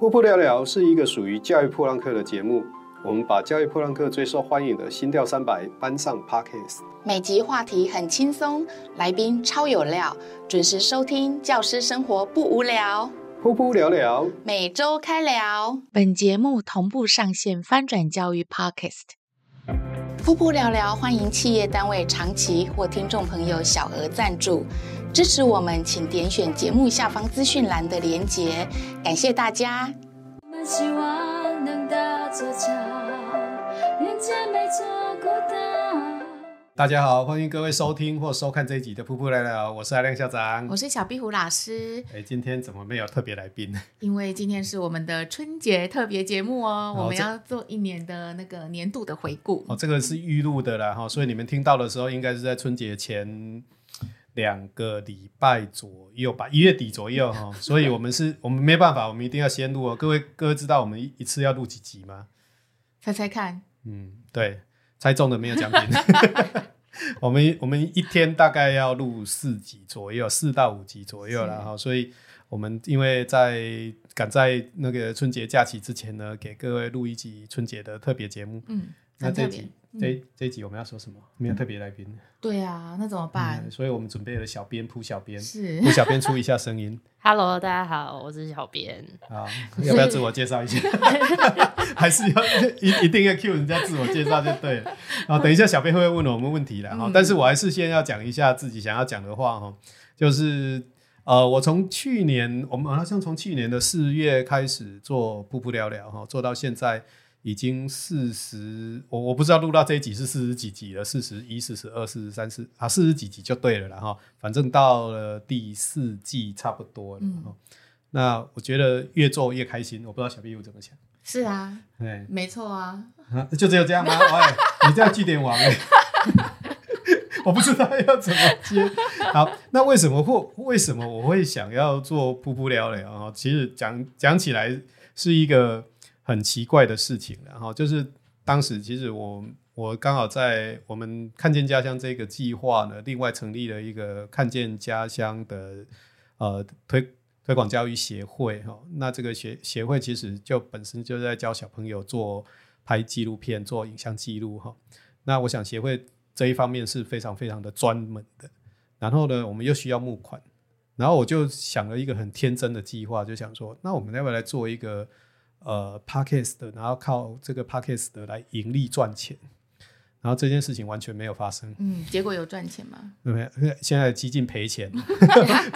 噗噗聊聊是一个属于教育破浪客的节目，我们把教育破浪客最受欢迎的心跳三百搬上 Podcast。每集话题很轻松，来宾超有料，准时收听，教师生活不无聊。噗噗聊聊，每周开聊。本节目同步上线翻转教育 Podcast。噗噗聊聊，欢迎企业单位长期或听众朋友小额赞助。支持我们，请点选节目下方资讯栏的连结，感谢大家。大家好，欢迎各位收听或收看这一集的《噗噗聊聊》，我是阿亮校长，我是小壁虎老师。哎，今天怎么没有特别来宾呢？因为今天是我们的春节特别节目哦，我们要做一年的那个年度的回顾。哦，这个是预录的啦，哈，所以你们听到的时候，应该是在春节前。两个礼拜左右吧，一月底左右 哈，所以我们是我们没办法，我们一定要先录哦。各位各位知道我们一次要录几集吗？猜猜看。嗯，对，猜中的没有奖品。我们我们一天大概要录四集左右，四到五集左右了哈。所以我们因为在赶在那个春节假期之前呢，给各位录一集春节的特别节目。嗯，那这集。这这一集我们要说什么？没有特别来宾。对啊，那怎么办？嗯、所以我们准备了小编，铺小编，是铺小编出一下声音。Hello，大家好，我是小编。好，要不要自我介绍一下？还是要一一定要 cue 人家自我介绍就对了。然后等一下小编会问我们问题了哈，嗯、但是我还是先要讲一下自己想要讲的话哈，就是呃，我从去年我们好像从去年的四月开始做噗噗聊聊哈，做到现在。已经四十，我我不知道录到这一集是四十几集了，四十一、四十二、四十三、四啊，四十几集就对了啦哈。反正到了第四季差不多了。嗯、那我觉得越做越开心，我不知道小壁虎怎么想。是啊，对，没错啊，啊。就只有这样吗？喂，你这样句点王哎，我不知道要怎么接。好，那为什么会为什么我会想要做噗噗聊聊啊？其实讲讲起来是一个。很奇怪的事情，然后就是当时其实我我刚好在我们看见家乡这个计划呢，另外成立了一个看见家乡的呃推推广教育协会哈。那这个协协会其实就本身就在教小朋友做拍纪录片、做影像记录哈。那我想协会这一方面是非常非常的专门的。然后呢，我们又需要募款，然后我就想了一个很天真的计划，就想说，那我们要不要来做一个？呃，Podcast 的，然后靠这个 Podcast 的来盈利赚钱，然后这件事情完全没有发生。嗯，结果有赚钱吗？没有，现在几近赔钱。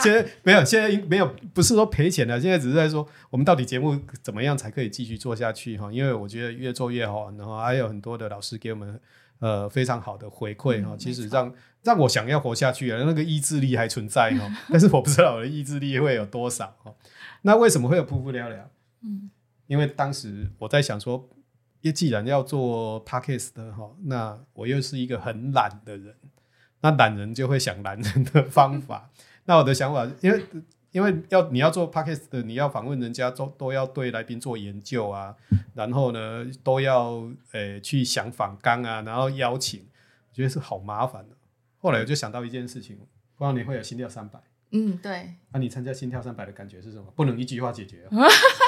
现在 没有，现在没有，不是说赔钱了，现在只是在说我们到底节目怎么样才可以继续做下去哈？因为我觉得越做越好，然后还有很多的老师给我们呃非常好的回馈哈。嗯、其实让让我想要活下去啊，那个意志力还存在哈，但是我不知道我的意志力会有多少哈。那为什么会有噗噗聊聊？嗯。因为当时我在想说，既然要做 podcast 的哈，那我又是一个很懒的人，那懒人就会想懒人的方法。那我的想法，因为因为要你要做 podcast 的，你要访问人家，都都要对来宾做研究啊，然后呢都要诶、欸、去想访纲啊，然后邀请，我觉得是好麻烦的。后来我就想到一件事情，不知道你会有心跳三百。嗯，对。那、啊、你参加心跳三百的感觉是什么？不能一句话解决、啊。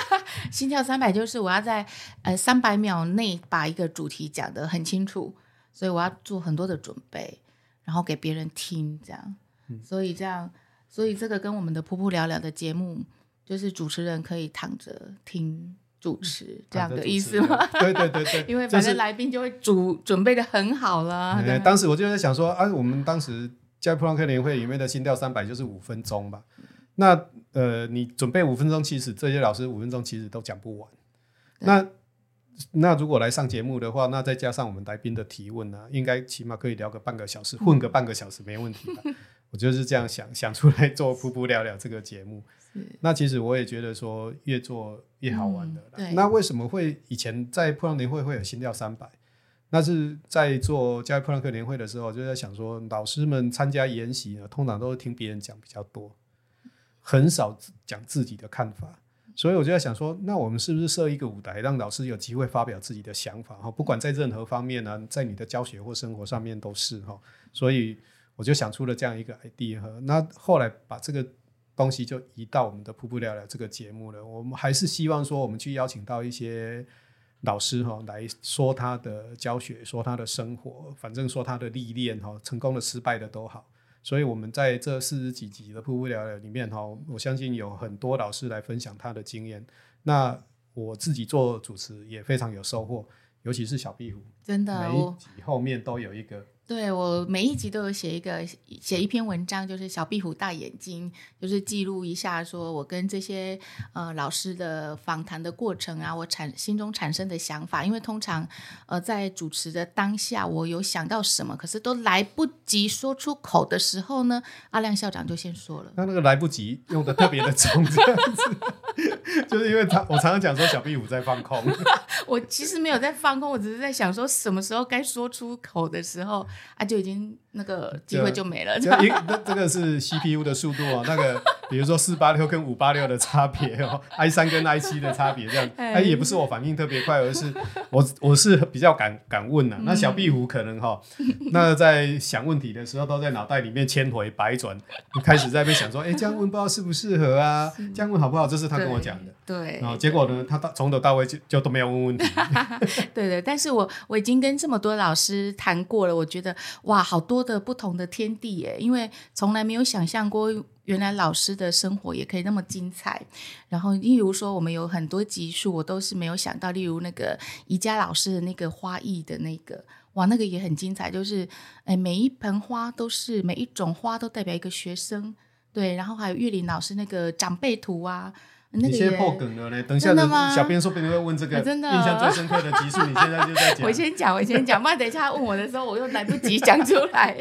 心跳三百就是我要在呃三百秒内把一个主题讲得很清楚，所以我要做很多的准备，然后给别人听这样。嗯、所以这样，所以这个跟我们的噗噗聊聊的节目，就是主持人可以躺着听主持这样的意思吗？对对对对，因为反正来宾就会主、就是、准备的很好了。对，当时我就在想说，啊，我们当时。在普朗克年会里面的心跳三百就是五分钟吧？那呃，你准备五分钟，其实这些老师五分钟其实都讲不完。那那如果来上节目的话，那再加上我们来宾的提问呢、啊，应该起码可以聊个半个小时，混个半个小时没问题吧？我就是这样想想出来做噗噗聊聊这个节目。那其实我也觉得说越做越好玩的。嗯、那为什么会以前在破浪年会会有心跳三百？那是在做教育噗浪客年会的时候，就在想说，老师们参加研习呢，通常都是听别人讲比较多，很少讲自己的看法。所以我就在想说，那我们是不是设一个舞台，让老师有机会发表自己的想法？哈，不管在任何方面呢，在你的教学或生活上面都是哈。所以我就想出了这样一个 idea 哈。那后来把这个东西就移到我们的噗噗聊聊这个节目了。我们还是希望说，我们去邀请到一些老师哈来说他的教学，说他的生活，反正说他的历练哈，成功的、失败的都好。所以，我们在这四十几集的瀑布聊聊里面哈，我相信有很多老师来分享他的经验。那我自己做主持也非常有收获，尤其是小壁虎，真的，每一集后面都有一个。对，我每一集都有写一个写一篇文章，就是小壁虎大眼睛，就是记录一下说我跟这些呃老师的访谈的过程啊，我产心中产生的想法。因为通常呃在主持的当下，我有想到什么，可是都来不及说出口的时候呢，阿亮校长就先说了。他那个来不及用的特别的重，这样子，就是因为他我常常讲说小壁虎在放空。我其实没有在放空，我只是在想说什么时候该说出口的时候。啊，就已经那个机会就没了。这一这这个是 CPU 的速度啊，那个比如说四八六跟五八六的差别哦，i 三跟 i 七的差别这样。哎，也不是我反应特别快，而是我我是比较敢敢问呐、啊。那小壁虎可能哈、哦，那在想问题的时候都在脑袋里面千回百转，开始在那边想说，哎，这样问不知道适不适合啊？这样问好不好？这是他跟我讲的。对。然后结果呢，他到从头到尾就就都没有问问题。对对，但是我我已经跟这么多老师谈过了，我觉得。哇，好多的不同的天地耶！因为从来没有想象过，原来老师的生活也可以那么精彩。然后，例如说，我们有很多集数，我都是没有想到，例如那个宜家老师的那个花艺的那个，哇，那个也很精彩。就是，哎，每一盆花都是每一种花都代表一个学生，对。然后还有玉林老师那个长辈图啊。你先破梗了嘞，等一下的小编说不定会问这个印象最深刻的集数，你现在就在讲。我先讲，我先讲，不然等一下他问我的时候，我又来不及讲出来。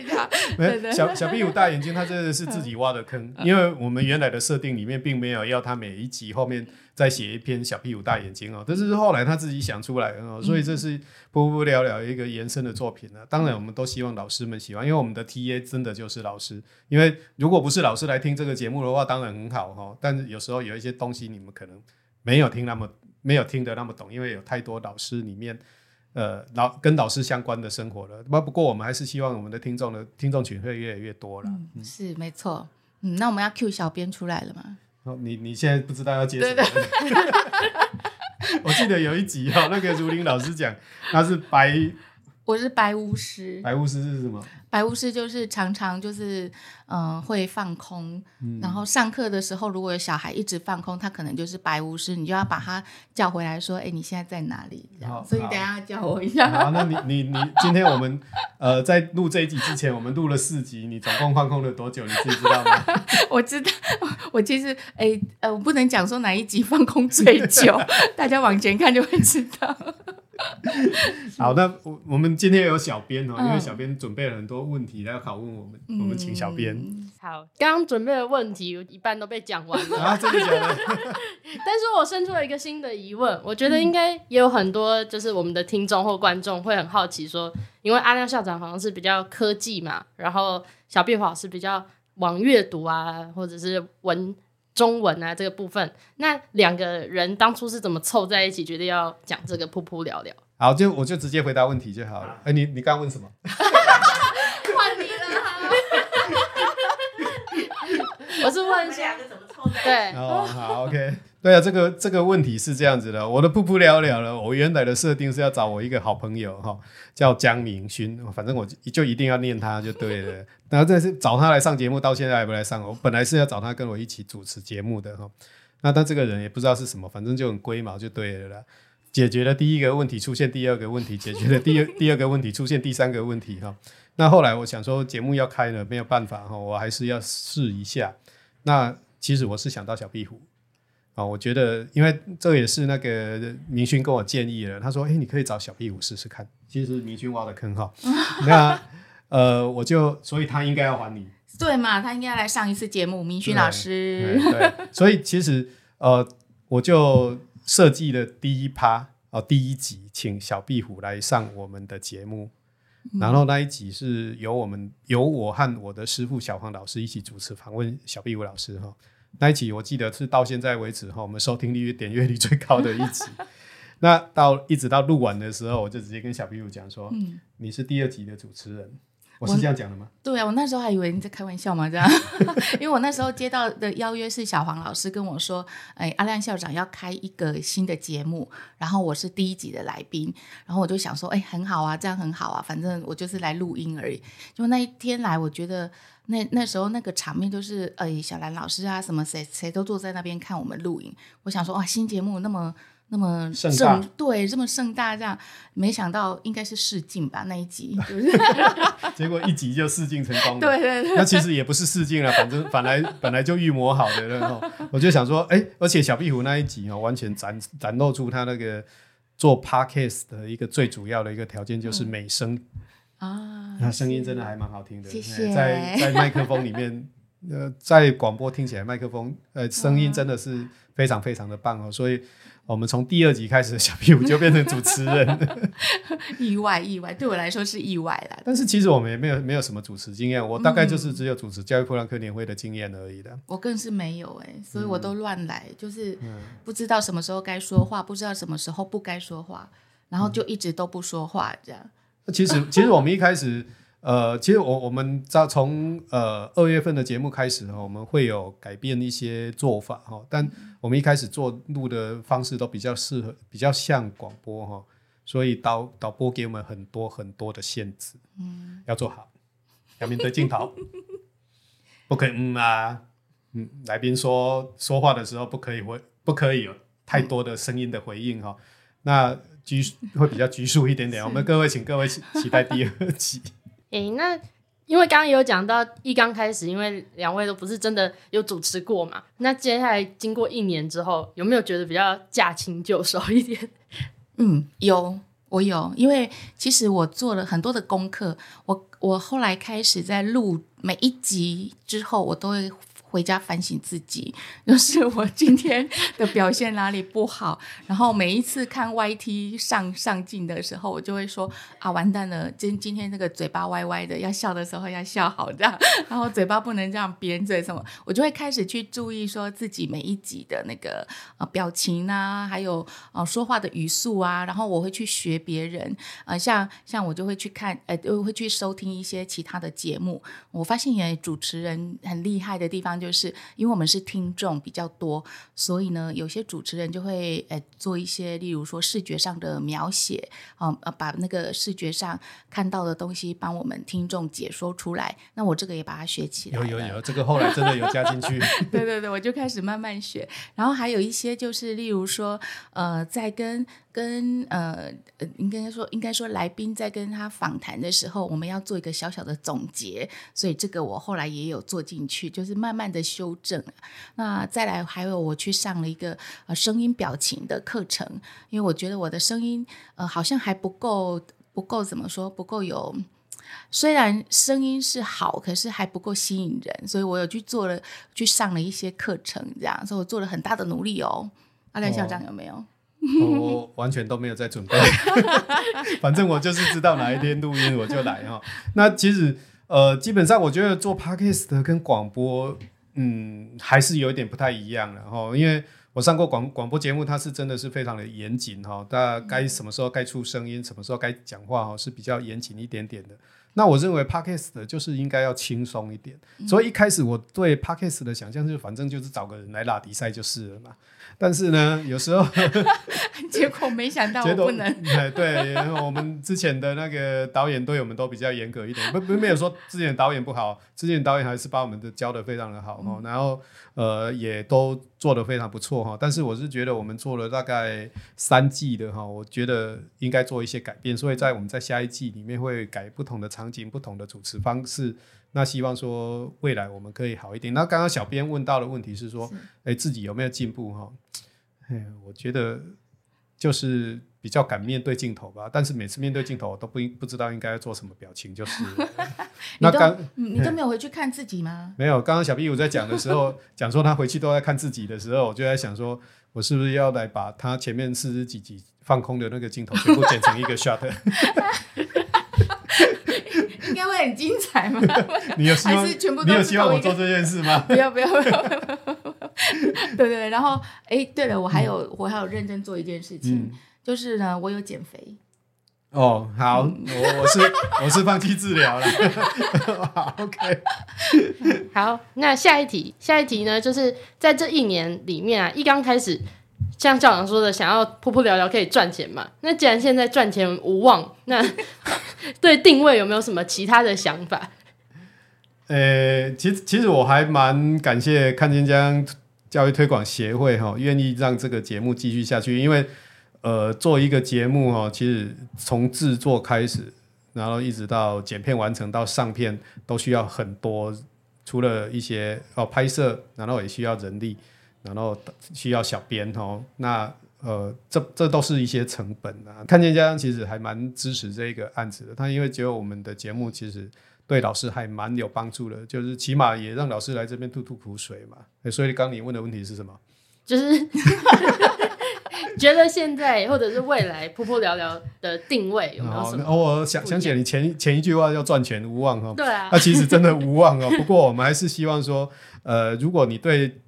对对，小小 B 有大眼睛，他真的是自己挖的坑，因为我们原来的设定里面并没有要他每一集后面。再写一篇小屁股大眼睛哦，这是后来他自己想出来的哦，所以这是噗噗聊聊一个延伸的作品呢。当然，我们都希望老师们喜欢，因为我们的 TA 真的就是老师。因为如果不是老师来听这个节目的话，当然很好哈。但是有时候有一些东西你们可能没有听那么没有听得那么懂，因为有太多老师里面呃老跟老师相关的生活了。不不过我们还是希望我们的听众的听众群会越来越多了。嗯，是没错。嗯，那我们要 Q 小编出来了吗？你你现在不知道要接什么？我记得有一集哦，那个如林老师讲他是白，我是白巫师。白巫师是什么？白巫师就是常常就是嗯、呃、会放空，嗯、然后上课的时候如果有小孩一直放空，他可能就是白巫师，你就要把他叫回来说，哎，你现在在哪里？这样，所以等一下叫我一 下。好，那你你你今天我们呃在录这一集之前，我们录了四集，你总共放空了多久？你自己知道吗？我知道，我其实哎呃我不能讲说哪一集放空最久，大家往前看就会知道。好，那我我们今天有小编哦，因为小编准备了很多问题要拷问我们，嗯、我们请小编。好，刚刚准备的问题一半都被讲完了啊，真的假的？但是我生出了一个新的疑问，我觉得应该也有很多就是我们的听众或观众会很好奇说，因为阿亮校长好像是比较科技嘛，然后小壁虎老师比较往阅读啊，或者是文。中文啊，这个部分，那两个人当初是怎么凑在一起，决定要讲这个噗噗聊聊？好，就我就直接回答问题就好了。哎、你你刚问什么？换你了，我是问一下怎么凑在。对，哦，好，OK。对啊，这个这个问题是这样子的，我的噗噗聊聊了。我原来的设定是要找我一个好朋友哈，叫江明勋，反正我就一定要念他就对了。然后这是找他来上节目，到现在还不来上。我本来是要找他跟我一起主持节目的哈。那他这个人也不知道是什么，反正就很龟毛就对了啦。解决了第一个问题，出现第二个问题；解决了第二第二个问题，出现第三个问题哈。那后来我想说节目要开了，没有办法哈，我还是要试一下。那其实我是想到小壁虎。哦，我觉得，因为这也是那个明勋跟我建议了。他说：“哎，你可以找小壁虎试试看。”其实明勋挖的坑哈。那呃，我就所以他应该要还你，对嘛？他应该来上一次节目，明勋老师。对，对，所以其实呃，我就设计了第一趴哦，第一集，请小壁虎来上我们的节目。嗯、然后那一集是由我们由我和我的师傅小黄老师一起主持访问小壁虎老师哈。那一集我记得是到现在为止哈，我们收听率、点阅率最高的一集。那到一直到录完的时候，我就直接跟小壁虎讲说：“嗯、你是第二集的主持人。”我是这样讲的吗？对啊，我那时候还以为你在开玩笑嘛，这样，因为我那时候接到的邀约是小黄老师跟我说，哎，阿亮校长要开一个新的节目，然后我是第一集的来宾，然后我就想说，哎，很好啊，这样很好啊，反正我就是来录音而已。就那一天来，我觉得那那时候那个场面就是，哎，小兰老师啊，什么谁谁都坐在那边看我们录影，我想说，哇，新节目那么。那么盛，盛大对，这么盛大，这样没想到应该是试镜吧那一集 结果一集就试镜成功了。对对对，那其实也不是试镜了，反正本来本来就预谋好的，然后我就想说，哎，而且小壁虎那一集哦，完全展展露出他那个做 podcast 的一个最主要的一个条件就是美声啊，那声音真的还蛮好听的，谢谢。在在麦克风里面，呃，在广播听起来麦克风呃声音真的是非常非常的棒哦，所以。我们从第二集开始，小屁股就变成主持人，意外意外，对我来说是意外啦。但是其实我们也没有没有什么主持经验，我大概就是只有主持教育普朗克年会的经验而已的。我更是没有哎、欸，所以我都乱来，嗯、就是不知道什么时候该说话，不知道什么时候不该说话，然后就一直都不说话这样。那其实其实我们一开始。呃，其实我我们在从呃二月份的节目开始哈，我们会有改变一些做法哈，但我们一开始做录的方式都比较适合，比较像广播哈，所以导导播给我们很多很多的限制，嗯，要做好，要面对镜头，不可以嗯啊，嗯，来宾说说话的时候不可以回，不可以有太多的声音的回应哈，那拘会比较拘束一点点，我们各位请各位期待第二集。诶、欸，那因为刚刚有讲到一刚开始，因为两位都不是真的有主持过嘛，那接下来经过一年之后，有没有觉得比较驾轻就熟一点？嗯，有，我有，因为其实我做了很多的功课，我我后来开始在录每一集之后，我都会。回家反省自己，就是我今天的表现哪里不好。然后每一次看 YT 上上镜的时候，我就会说啊，完蛋了，今今天这个嘴巴歪歪的，要笑的时候要笑好这样，然后嘴巴不能这样扁嘴什么，我就会开始去注意说自己每一集的那个呃表情啊，还有呃说话的语速啊，然后我会去学别人，呃，像像我就会去看，呃，我会去收听一些其他的节目，我发现也主持人很厉害的地方。就是因为我们是听众比较多，所以呢，有些主持人就会呃做一些，例如说视觉上的描写，啊、呃，把那个视觉上看到的东西帮我们听众解说出来。那我这个也把它学起来。有有有，这个后来真的有加进去。对对对，我就开始慢慢学。然后还有一些就是，例如说，呃，在跟。跟呃呃，应该说应该说，来宾在跟他访谈的时候，我们要做一个小小的总结，所以这个我后来也有做进去，就是慢慢的修正。那再来还有我去上了一个呃声音表情的课程，因为我觉得我的声音呃好像还不够不够怎么说不够有，虽然声音是好，可是还不够吸引人，所以我有去做了去上了一些课程，这样，所以我做了很大的努力哦。阿亮校长有没有？我完全都没有在准备，反正我就是知道哪一天录音我就来哈。那其实呃，基本上我觉得做 Podcast 跟广播，嗯，还是有一点不太一样的哈。因为我上过广广播节目，它是真的是非常的严谨哈。大家该什么时候该出声音，什么时候该讲话哈，是比较严谨一点点的。那我认为 Podcast 就是应该要轻松一点，所以一开始我对 Podcast 的想象就是，反正就是找个人来拉比赛就是了嘛。但是呢，有时候 结果没想到我不能。对，我们之前的那个导演对我们都比较严格一点，不不没有说之前导演不好，之前导演还是把我们的教得非常的好哦，然后呃也都做得非常不错哈。但是我是觉得我们做了大概三季的哈，我觉得应该做一些改变，所以在我们在下一季里面会改不同的场景、不同的主持方式。那希望说未来我们可以好一点。那刚刚小编问到的问题是说，哎，自己有没有进步哈？哎，我觉得就是比较敢面对镜头吧。但是每次面对镜头，我都不不知道应该要做什么表情，就是。那刚你都没有回去看自己吗？没有。刚刚小 B 我在讲的时候，讲说他回去都在看自己的时候，我就在想说，我是不是要来把他前面四十几集放空的那个镜头全部剪成一个 shot。应该会很精彩吗？你有希望？你有希望我做这件事吗？不要不要不要！不要不要对对对，然后哎，对了，我还有、嗯、我还有认真做一件事情，嗯、就是呢，我有减肥。哦，好，嗯、我我是我是放弃治疗了。好，OK。好，那下一题，下一题呢，就是在这一年里面啊，一刚开始，像校长说的，想要噗噗聊聊可以赚钱嘛？那既然现在赚钱无望，那 对定位有没有什么其他的想法？呃、欸，其实其实我还蛮感谢看见江教育推广协会哈，愿意让这个节目继续下去，因为。呃，做一个节目哦，其实从制作开始，然后一直到剪片完成到上片，都需要很多，除了一些哦拍摄，然后也需要人力，然后需要小编哦。那呃，这这都是一些成本啊。看见家长其实还蛮支持这个案子的，他因为觉得我们的节目其实对老师还蛮有帮助的，就是起码也让老师来这边吐吐苦水嘛。所以刚你问的问题是什么？就是。觉得现在或者是未来噗噗聊聊的定位有没有什么？哦，我想想起来，你前前一句话要赚钱无望哈。对啊，那其实真的无望哦。不过我们还是希望说，呃，如果你对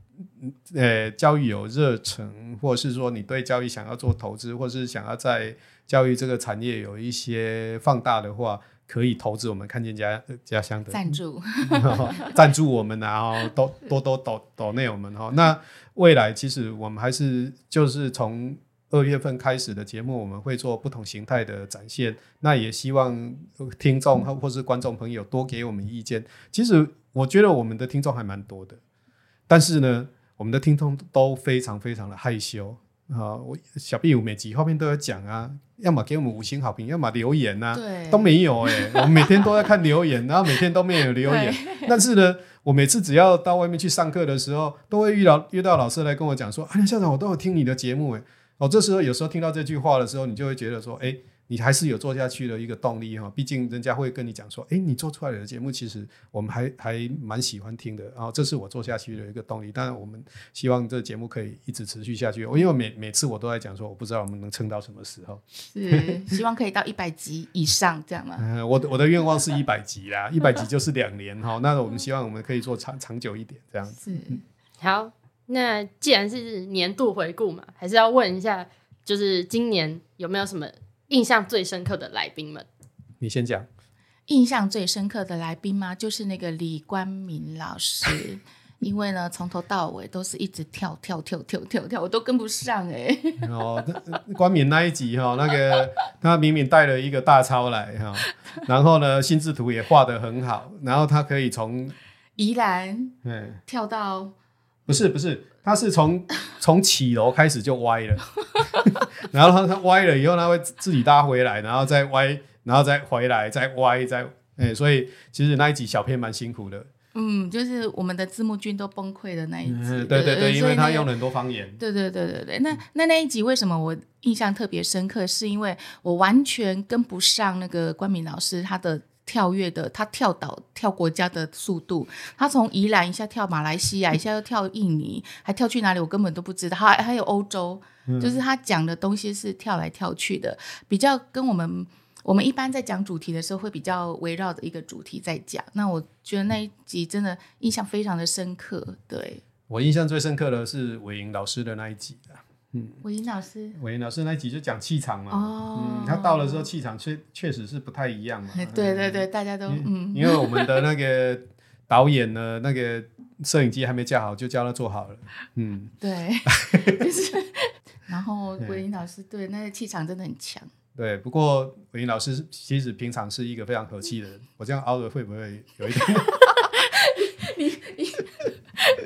呃教育有热忱，或者是说你对教育想要做投资，或是想要在教育这个产业有一些放大的话，可以投资我们看见家家乡的赞助，赞助我们啊，然后多多多抖抖内我们哈。那未来其实我们还是就是从二月份开始的节目，我们会做不同形态的展现。那也希望听众或是观众朋友多给我们意见。其实我觉得我们的听众还蛮多的，但是呢，我们的听众都非常非常的害羞啊。我小 B 五每集后面都有讲啊，要么给我们五星好评，要么留言啊，对都没有哎、欸。我每天都在看留言，然后每天都没有留言，但是呢。我每次只要到外面去上课的时候，都会遇到遇到老师来跟我讲说：“哎，校长，我都有听你的节目。”哎，哦，这时候有时候听到这句话的时候，你就会觉得说：“哎。”你还是有做下去的一个动力哈，毕竟人家会跟你讲说，哎，你做出来的节目其实我们还还蛮喜欢听的，然后这是我做下去的一个动力。当然，我们希望这个节目可以一直持续下去。因为每每次我都在讲说，我不知道我们能撑到什么时候，是希望可以到一百集以上这样吗？嗯，我的我的愿望是一百集啦，一百集就是两年哈。那我们希望我们可以做长长久一点这样子。是好，那既然是年度回顾嘛，还是要问一下，就是今年有没有什么？印象最深刻的来宾们，你先讲。印象最深刻的来宾吗？就是那个李冠敏老师，因为呢，从头到尾都是一直跳跳跳跳跳跳，我都跟不上哎、欸。哦，冠敏那一集哈，那个他明明带了一个大钞来哈，然后呢，心智图也画得很好，然后他可以从宜兰跳到，不是不是。他是从从起楼开始就歪了，然后他他歪了以后，他会自己搭回来，然后再歪，然后再回来，再歪，再哎、欸，所以其实那一集小片蛮辛苦的。嗯，就是我们的字幕君都崩溃的那一集。嗯、对对对，因为他用了很多方言。对对对对对，那那那一集为什么我印象特别深刻？是因为我完全跟不上那个关敏老师他的。跳跃的，他跳岛跳国家的速度，他从宜兰一下跳马来西亚，一下又跳印尼，还跳去哪里？我根本都不知道。还还有欧洲，嗯，就是他讲的东西是跳来跳去的，比较跟我们我们一般在讲主题的时候会比较围绕着一个主题在讲。那我觉得那一集真的印象非常的深刻。对，我印象最深刻的是伟莹老师的那一集。嗯，韦英老师，韦英老师那一集就讲气场嘛。哦，嗯，他到了之后气场确确实是不太一样嘛。对对对，大家都嗯，因为我们的那个导演呢，那个摄影机还没架好，就叫他做好了。嗯，对，就是，然后韦英老师对那个气场真的很强。对，不过韦英老师其实平常是一个非常和气的人，我这样凹的会不会有一点？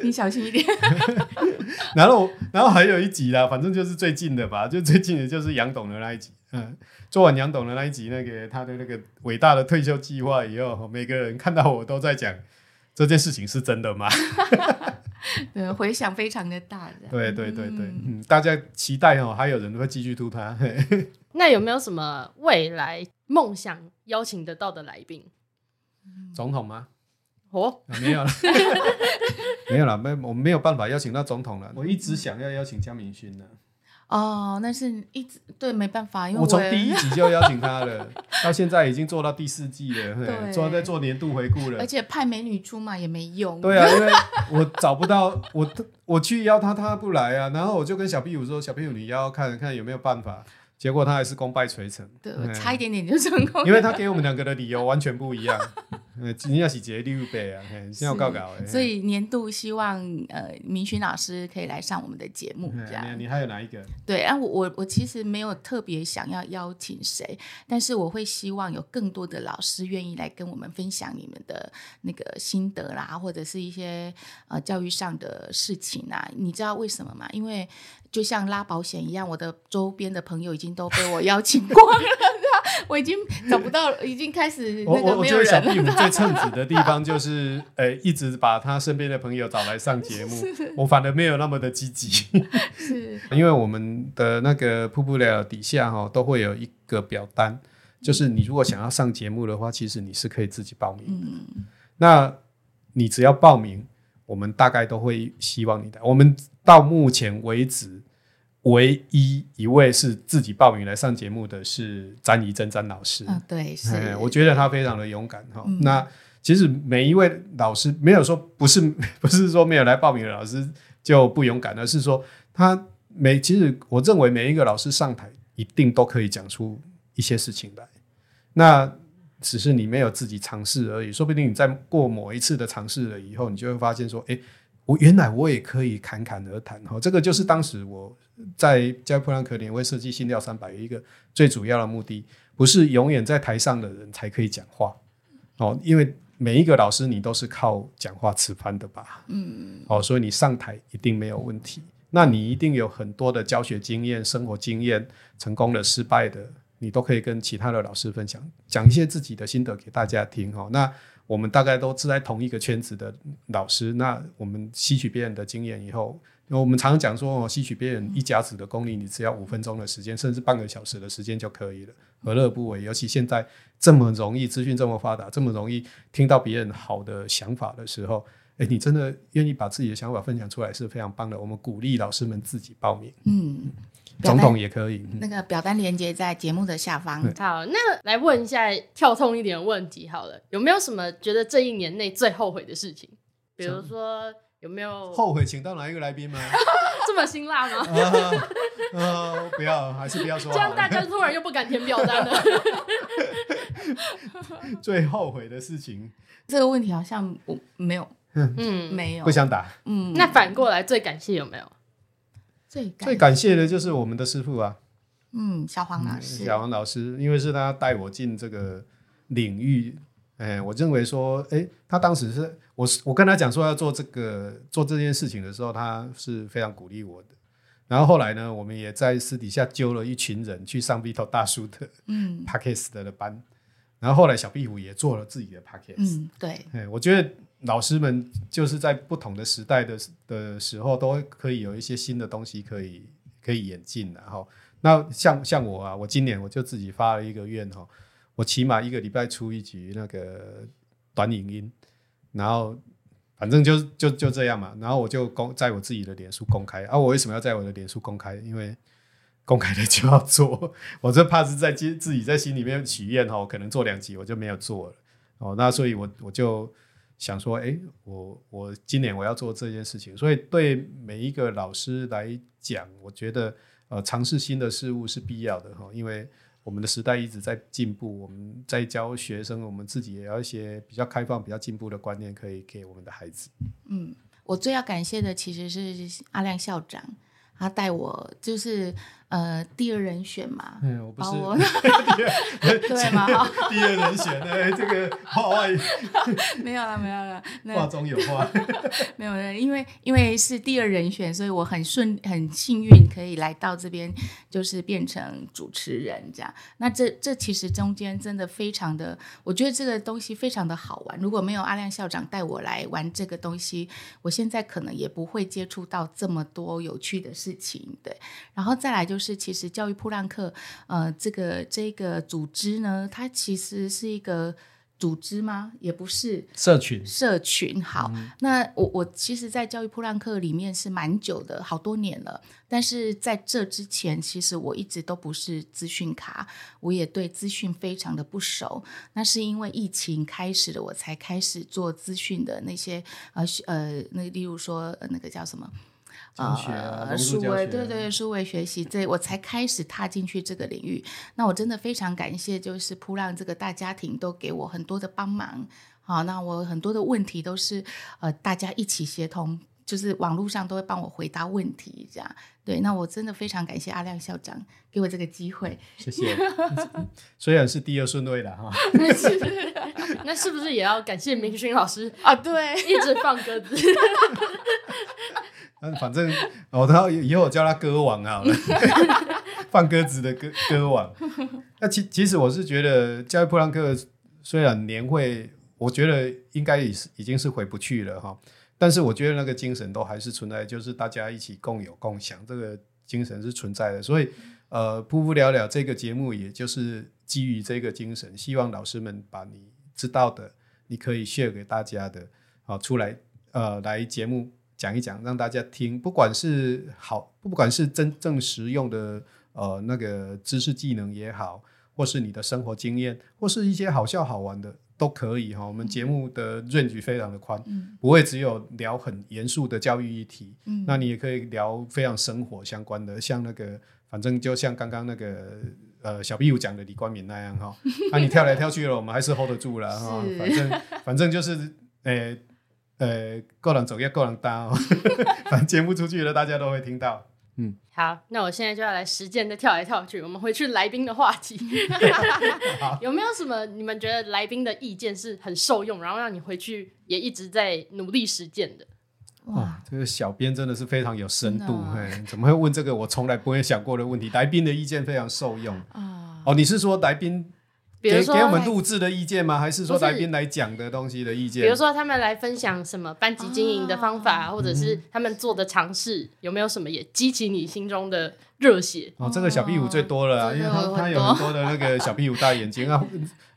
你小心一点。然后，然后还有一集啦，反正就是最近的吧，就最近的就是杨董的那一集。嗯，做完杨董的那一集，那个他的那个伟大的退休计划以后，每个人看到我都在讲这件事情是真的吗？对，回响非常的大。对对对对，嗯，大家期待哦，还有人会继续吐他。那有没有什么未来梦想邀请得到的来宾？总统吗？哦，啊、没有了，没有了，没，我们没有办法邀请到总统了。我一直想要邀请江明勋呢。哦，那是一直对，没办法，因为我，我从第一集就邀请他了，到现在已经做到第四季了，对，做在做年度回顾了。而且派美女出马也没用。对啊，因为 我找不到我，我去邀他，他不来啊。然后我就跟小屁虎说：“小屁虎，你邀看看有没有办法。”结果他还是功败垂成，对，差一点点就成功。因为他给我们两个的理由完全不一样。你要是节六倍啊，先要搞搞。所以年度希望呃，明勋老师可以来上我们的节目，这样。你还有哪一个？对，啊我我我其实没有特别想要邀请谁，但是我会希望有更多的老师愿意来跟我们分享你们的那个心得啦，或者是一些呃教育上的事情啊。你知道为什么吗？因为就像拉保险一样，我的周边的朋友已经都被我邀请过了，我已经找不到，已经开始那个没有人了。最称职的地方就是，呃、欸，一直把他身边的朋友找来上节目，我反而没有那么的积极。是，因为我们的那个瀑布聊底下哈都会有一个表单，就是你如果想要上节目的话，其实你是可以自己报名的。嗯、那你只要报名，我们大概都会希望你的。我们到目前为止。唯一一位是自己报名来上节目的是詹怡珍詹老师，啊，对，是，我觉得他非常的勇敢哈。嗯、那其实每一位老师没有说不是 不是说没有来报名的老师就不勇敢，而是说他每其实我认为每一个老师上台一定都可以讲出一些事情来，那只是你没有自己尝试而已。说不定你在过某一次的尝试了以后，你就会发现说，哎，我原来我也可以侃侃而谈哈。这个就是当时我。在教育噗浪客年会设计心跳三百，有一个最主要的目的，不是永远在台上的人才可以讲话哦，因为每一个老师你都是靠讲话吃饭的吧，嗯，哦，所以你上台一定没有问题，那你一定有很多的教学经验、生活经验，成功的、失败的，你都可以跟其他的老师分享，讲一些自己的心得给大家听哦。那我们大概都是在同一个圈子的老师，那我们吸取别人的经验以后。我们常常讲说哦，吸取别人一甲子的功力，你只要五分钟的时间，甚至半个小时的时间就可以了，何乐不为？尤其现在这么容易，资讯这么发达，这么容易听到别人好的想法的时候，诶，你真的愿意把自己的想法分享出来是非常棒的。我们鼓励老师们自己报名，嗯，总统也可以。那个表单连接在节目的下方。好，那来问一下跳痛一点的问题好了，有没有什么觉得这一年内最后悔的事情？比如说。有没有后悔请到哪一个来宾吗？这么辛辣吗？啊，啊，不要，还是不要说。这样大家突然又不敢填表单了。最后悔的事情，这个问题好像我没有，嗯，没有，不想打。嗯，那反过来最感谢有没有？最最感谢的就是我们的师傅啊，嗯，小黄老师，小黄老师，因为是他带我进这个领域。哎，我认为说，哎，他当时是我我跟他讲说要做这个做这件事情的时候，他是非常鼓励我的。然后后来呢，我们也在私底下揪了一群人去上 Vito 大叔的嗯 Podcast 的班。然后后来小壁虎也做了自己的 Podcast。嗯，对。哎，我觉得老师们就是在不同的时代的的时候，都可以有一些新的东西可以可以演进。然后，那像像我啊，我今年我就自己发了一个愿哈。我起码一个礼拜出一集那个短影音，然后反正就就就这样嘛。然后我就公在我自己的脸书公开啊。我为什么要在我的脸书公开？因为公开了就要做。我这怕是在自自己在心里面许愿哈，可能做两集我就没有做了哦。那所以我我就想说，哎，我我今年我要做这件事情。所以对每一个老师来讲，我觉得呃尝试新的事物是必要的哈，因为。我们的时代一直在进步，我们在教学生，我们自己也要一些比较开放、比较进步的观念，可以给我们的孩子。嗯，我最要感谢的其实是阿亮校长，他带我就是。呃，第二人选嘛，嗯，我不是我 对吗？第二人选，哎，这个话外 没有了，没有了，话中有话，没有了，因为因为是第二人选，所以我很顺，很幸运可以来到这边，就是变成主持人这样。那这这其实中间真的非常的，我觉得这个东西非常的好玩。如果没有阿亮校长带我来玩这个东西，我现在可能也不会接触到这么多有趣的事情。对，然后再来就。就是其实教育噗浪课，呃，这个这个组织呢，它其实是一个组织吗？也不是社群。社群好，嗯、那我我其实，在教育噗浪课里面是蛮久的，好多年了。但是在这之前，其实我一直都不是资讯卡，我也对资讯非常的不熟。那是因为疫情开始了，我才开始做资讯的那些呃呃，那例如说那个叫什么？啊，呃，数位对对数位学习，这我才开始踏进去这个领域。那我真的非常感谢，就是噗浪这个大家庭都给我很多的帮忙。好，那我很多的问题都是呃大家一起协同。就是网络上都会帮我回答问题，这样对。那我真的非常感谢阿亮校长给我这个机会，谢谢。虽然是第二顺位的哈 那是不是也要感谢明勋老师啊？对，一直放鸽子。嗯，反正我，他以后我叫他鸽王好了，放鸽子的鸽鸽王。那其其实我是觉得教育噗浪客虽然年会，我觉得应该已是已经是回不去了哈。但是我觉得那个精神都还是存在，就是大家一起共有共享，这个精神是存在的。所以，呃，不不了了这个节目，也就是基于这个精神，希望老师们把你知道的，你可以 share 给大家的，好出来，呃，来节目讲一讲，让大家听，不管是好，不管是真正实用的，呃，那个知识技能也好，或是你的生活经验，或是一些好笑好玩的。都可以哈，我们节目的 range 非常的宽，嗯、不会只有聊很严肃的教育议题，嗯、那你也可以聊非常生活相关的，像那个，反正就像刚刚那个呃小壁虎讲的李冠冕那样哈，那、啊、你跳来跳去了，我们还是 hold 得住了哈，反正反正就是呃呃，个人走也够人搭哦，反正节目出去了，大家都会听到。嗯，好，那我现在就要来实践的跳来跳去。我们回去来宾的话题，好有没有什么你们觉得来宾的意见是很受用，然后让你回去也一直在努力实践的？哇，这个小编真的是非常有深度，嘿，怎么会问这个我从来不会想过的问题？来宾的意见非常受用啊。哦，你是说来宾？给给我们录制的意见吗？还是说来宾来讲的东西的意见？比如说他们来分享什么班级经营的方法，或者是他们做的尝试，有没有什么也激起你心中的热血？哦，这个小壁虎最多了，因为他他有很多的那个小屁股大眼睛啊。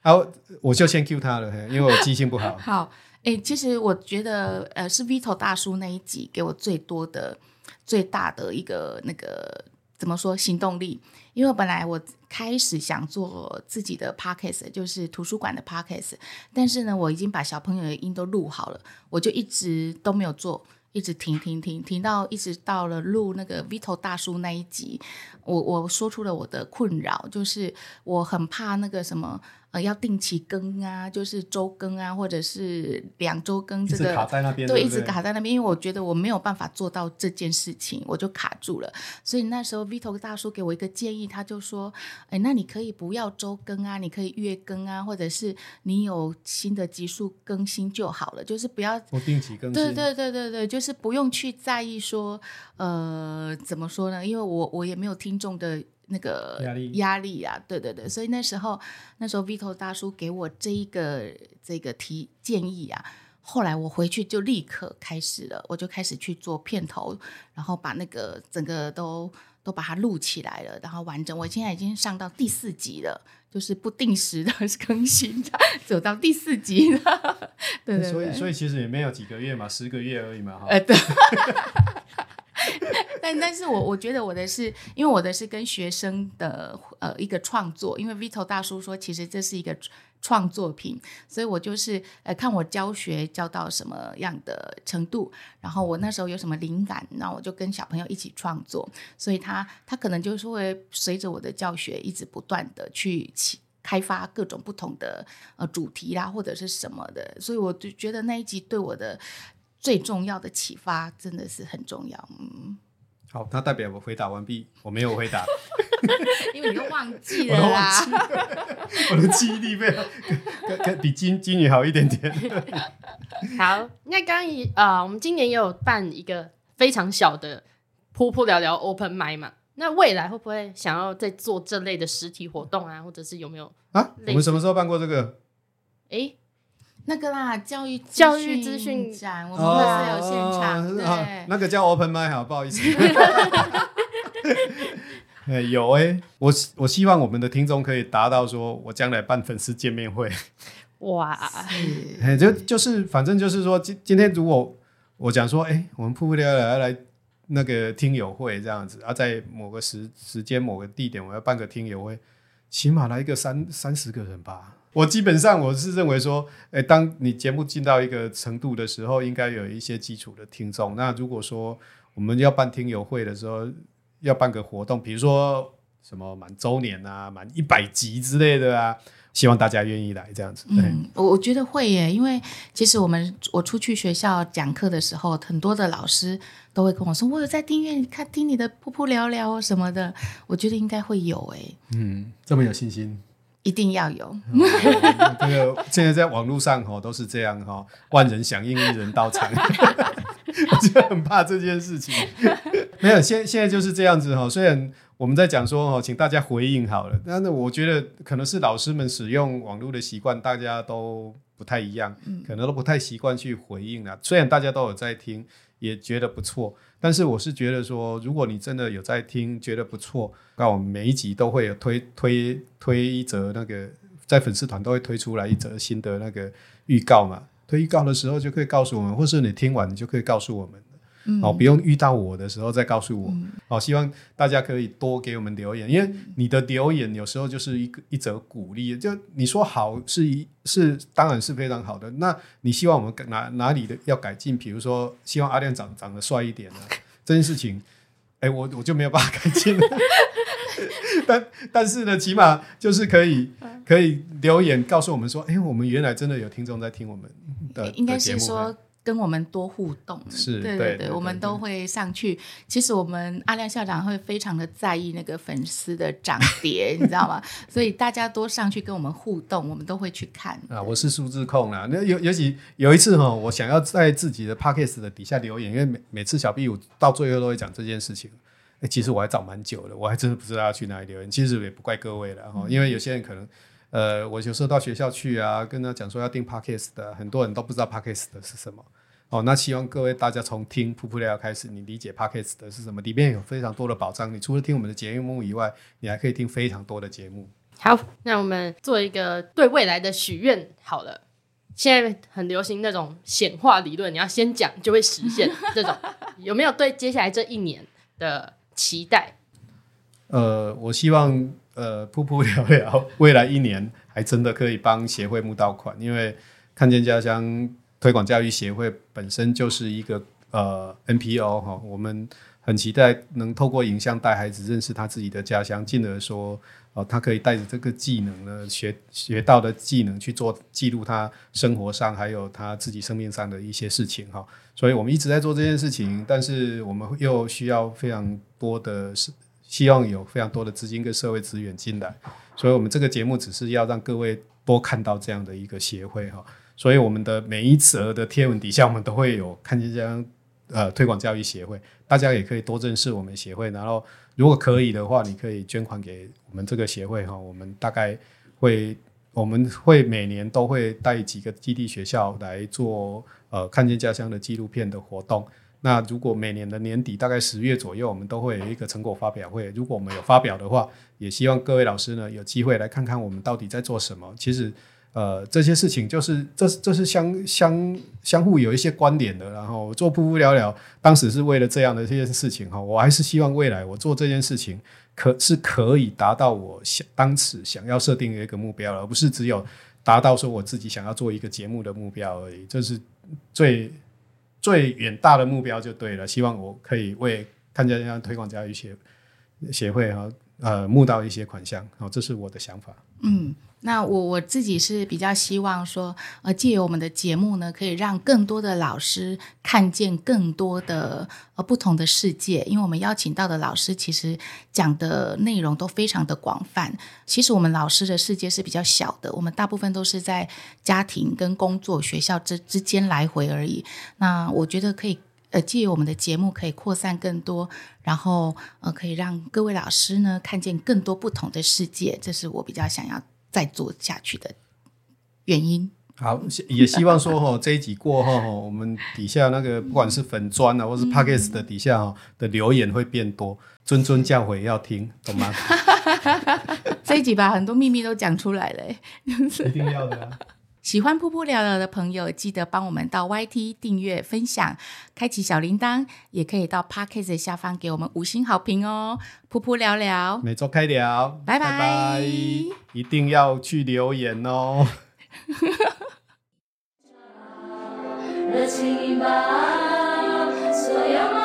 好，我就先 cue 他了，因为我记性不好。好，哎，其实我觉得呃，是 Vito 大叔那一集给我最多的、最大的一个那个怎么说行动力。因为本来我开始想做自己的 podcast，就是图书馆的 podcast，但是呢，我已经把小朋友的音都录好了，我就一直都没有做，一直停停停停到一直到了录那个 Vito 大叔那一集，我我说出了我的困扰，就是我很怕那个什么。呃，要定期更啊，就是周更啊，或者是两周更，这个卡在那边，对，一直卡在那边，因为我觉得我没有办法做到这件事情，我就卡住了。所以那时候 Vito 大叔给我一个建议，他就说：“哎，那你可以不要周更啊，你可以月更啊，或者是你有新的集数更新就好了，就是不要不定期更新。”对对对对对，就是不用去在意说，呃，怎么说呢？因为我我也没有听众的。那个压力压力啊，对对对，所以那时候那时候 Vito 大叔给我这一个这个提建议啊，后来我回去就立刻开始了，我就开始去做片头，然后把那个整个都都把它录起来了，然后完整。我现在已经上到第四集了，就是不定时的更新，走到第四集了。对，对对，所以所以其实也没有几个月嘛，十个月而已嘛，哈。呃，对。但但是我我觉得我的是，因为我的是跟学生的呃一个创作，因为 Vito 大叔说其实这是一个创作品，所以我就是呃看我教学教到什么样的程度，然后我那时候有什么灵感，那我就跟小朋友一起创作，所以他他可能就是会随着我的教学一直不断的去起开发各种不同的呃主题啦或者是什么的，所以我就觉得那一集对我的。最重要的启发真的是很重要，嗯。好，那代表我回答完毕，我没有回答 因为你都忘记了啦。我，我的记忆力比比金金鱼好一点点。好，那刚刚呃，我们今年也有办一个非常小的噗噗聊聊 Open Mic 嘛，那未来会不会想要再做这类的实体活动啊，或者是有没有啊？我们什么时候办过这个？哎、欸。那个啦，教育教育资讯展，我们会是有现场，哦、对、啊，那个叫 Open Mic 好，不好意思。哎，有哎、欸，我我希望我们的听众可以达到说，我将来办粉丝见面会。哇，哎，就就是反正就是说，今今天如果我讲说，哎、欸，我们瀑布聊聊要来那个听友会这样子啊，在某个时时间某个地点，我要办个听友会，起码来一个三三十个人吧。我基本上我是认为说，诶，当你节目进到一个程度的时候，应该有一些基础的听众。那如果说我们要办听友会的时候，要办个活动，比如说什么满周年啊、满一百集之类的啊。希望大家愿意来这样子。嗯，我我觉得会耶，因为其实我们我出去学校讲课的时候，很多的老师都会跟我说，我有在订阅看听你的噗噗聊聊什么的。我觉得应该会有哎。嗯，这么有信心，一定要有。嗯、这个现在在网络上哈都是这样哈，万人响应，一人到场。我就很怕这件事情。没有，现现在就是这样子哈，虽然。我们在讲说哦，请大家回应好了。那那我觉得可能是老师们使用网络的习惯，大家都不太一样，可能都不太习惯去回应啊。虽然大家都有在听，也觉得不错，但是我是觉得说，如果你真的有在听，觉得不错，那我们每一集都会有推推推一则那个，在粉丝团都会推出来一则新的那个预告嘛。推预告的时候就可以告诉我们，或是你听完你就可以告诉我们。哦，不用遇到我的时候再告诉我。嗯、哦，希望大家可以多给我们留言，因为你的留言有时候就是一个一则鼓励。就你说好是一是当然是非常好的。那你希望我们哪哪里的要改进？比如说希望阿亮长长得帅一点呢？这件事情，哎，我我就没有办法改进了。但但是呢，起码就是可以可以留言告诉我们说，哎，我们原来真的有听众在听我们的，应该是说。跟我们多互动，是，对对对，我们都会上去。其实我们阿亮校长会非常的在意那个粉丝的涨跌，你知道吗？所以大家多上去跟我们互动，我们都会去看。啊，我是数字控啦。那尤尤其有一次哈，我想要在自己的 podcast 的底下留言，因为每每次小壁虎到最后都会讲这件事情。哎，其实我还找蛮久了，我还真的不知道要去哪里留言。其实也不怪各位了哈，因为有些人可能，呃，我有时候到学校去啊，跟他讲说要订 podcast 的，很多人都不知道 podcast 的是什么。哦，那希望各位大家从听噗噗聊聊开始，你理解 Podcast 的是什么？里面有非常多的宝藏。你除了听我们的节目以外，你还可以听非常多的节目。好，那我们做一个对未来的许愿。好了，现在很流行那种显化理论，你要先讲就会实现。这种 有没有对接下来这一年的期待？呃，我希望呃，噗噗聊聊未来一年还真的可以帮协会募到款，因为看见家乡。推广教育协会本身就是一个呃 NPO 哈，我们很期待能透过影像带孩子认识他自己的家乡，进而说哦，他可以带着这个技能呢，学学到的技能去做记录他生活上还有他自己生命上的一些事情哈。所以我们一直在做这件事情，但是我们又需要非常多的，希望有非常多的资金跟社会资源进来，所以我们这个节目只是要让各位多看到这样的一个协会哈。所以我们的每一则的贴文底下，我们都会有看见这样呃推广教育协会，大家也可以多认识我们协会。然后如果可以的话，你可以捐款给我们这个协会哈。我们大概会我们会每年都会带几个基地学校来做呃看见家乡的纪录片的活动。那如果每年的年底大概十月左右，我们都会有一个成果发表会。如果我们有发表的话，也希望各位老师呢有机会来看看我们到底在做什么。其实。呃，这些事情就是这这是相相相互有一些关联的。然后做噗噗聊聊，当时是为了这样的这件事情哈，我还是希望未来我做这件事情可是可以达到我想当时想要设定的一个目标，而不是只有达到说我自己想要做一个节目的目标而已。这是最最远大的目标就对了。希望我可以为看见这样推广教育协协会啊呃募到一些款项，好，这是我的想法。嗯。那我我自己是比较希望说，呃，借由我们的节目呢，可以让更多的老师看见更多的呃不同的世界。因为我们邀请到的老师其实讲的内容都非常的广泛。其实我们老师的世界是比较小的，我们大部分都是在家庭跟工作、学校之之间来回而已。那我觉得可以，呃，借由我们的节目可以扩散更多，然后呃，可以让各位老师呢看见更多不同的世界。这是我比较想要。再做下去的原因。好，也希望说哈，这一集过后哈，我们底下那个不管是粉砖啊，或是 Podcast 的底下哈的留言会变多，谆谆教诲要听，懂吗？这一集把很多秘密都讲出来了，一定要的啊。喜欢噗噗聊聊的朋友，记得帮我们到 YT 订阅、分享、开启小铃铛，也可以到 Podcast 下方给我们五星好评哦。噗噗聊聊，每周开聊，拜拜，拜拜，一定要去留言哦。